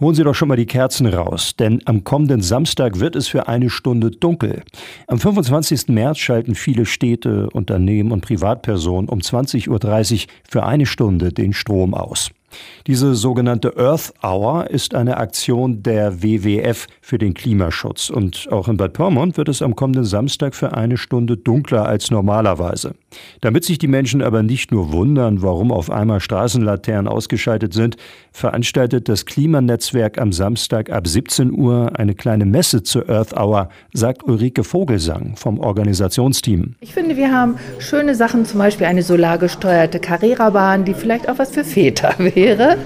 Holen Sie doch schon mal die Kerzen raus, denn am kommenden Samstag wird es für eine Stunde dunkel. Am 25. März schalten viele Städte, Unternehmen und Privatpersonen um 20.30 Uhr für eine Stunde den Strom aus. Diese sogenannte Earth Hour ist eine Aktion der WWF für den Klimaschutz. Und auch in Bad Pyrmont wird es am kommenden Samstag für eine Stunde dunkler als normalerweise. Damit sich die Menschen aber nicht nur wundern, warum auf einmal Straßenlaternen ausgeschaltet sind, veranstaltet das Klimanetzwerk am Samstag ab 17 Uhr eine kleine Messe zur Earth Hour, sagt Ulrike Vogelsang vom Organisationsteam. Ich finde, wir haben schöne Sachen, zum Beispiel eine solargesteuerte Carrera-Bahn, die vielleicht auch was für Väter wäre wäre.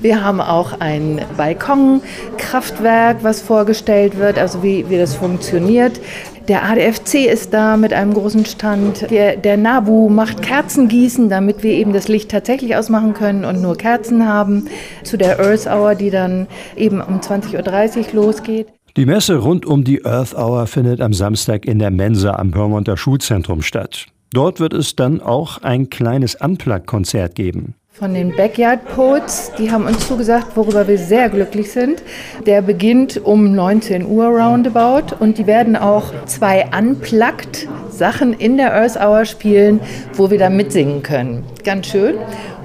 Wir haben auch ein Balkonkraftwerk, was vorgestellt wird, also wie, wie das funktioniert. Der ADFC ist da mit einem großen Stand. Der, der, NABU macht Kerzengießen, damit wir eben das Licht tatsächlich ausmachen können und nur Kerzen haben. Zu der Earth Hour, die dann eben um 20.30 Uhr losgeht. Die Messe rund um die Earth Hour findet am Samstag in der Mensa am Pyrmonter Schulzentrum statt. Dort wird es dann auch ein kleines Unplugged-Konzert geben. Von den Backyard Poets, die haben uns zugesagt, worüber wir sehr glücklich sind. Der beginnt um 19 Uhr roundabout und die werden auch zwei unplugged Sachen in der Earth Hour spielen, wo wir da mitsingen können. Ganz schön.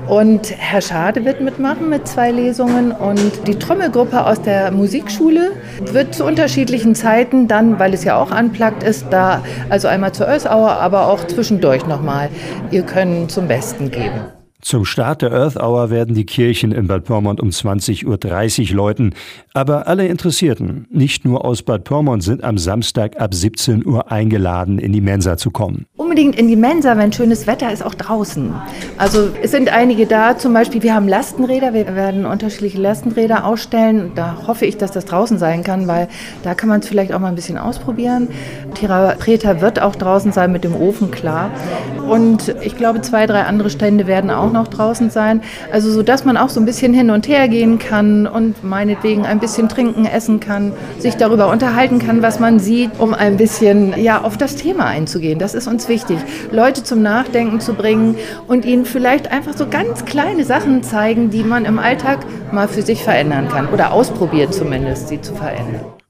Und Herr Schade wird mitmachen mit zwei Lesungen und die Trommelgruppe aus der Musikschule wird zu unterschiedlichen Zeiten dann, weil es ja auch unplugged ist, da also einmal zur Earth Hour, aber auch zwischendurch nochmal ihr Können zum Besten geben. Zum Start der Earth Hour werden die Kirchen in Bad Pyrmont um 20.30 Uhr läuten. Aber alle Interessierten, nicht nur aus Bad Pyrmont, sind am Samstag ab 17 Uhr eingeladen, in die Mensa zu kommen. Unbedingt in die Mensa, wenn schönes Wetter ist, auch draußen. Also es sind einige da, zum Beispiel, wir haben Lastenräder, wir werden unterschiedliche Lastenräder ausstellen. Da hoffe ich, dass das draußen sein kann, weil da kann man es vielleicht auch mal ein bisschen ausprobieren. Therapreta wird auch draußen sein mit dem Ofen, klar. Und ich glaube, zwei, drei andere Stände werden auch noch draußen sein. Also so, dass man auch so ein bisschen hin und her gehen kann und meinetwegen ein bisschen trinken, essen kann, sich darüber unterhalten kann, was man sieht, um ein bisschen ja auf das Thema einzugehen. Das ist uns wichtig, Leute zum Nachdenken zu bringen und ihnen vielleicht einfach so ganz kleine Sachen zeigen, die man im Alltag mal für sich verändern kann oder ausprobiert zumindest, sie zu verändern.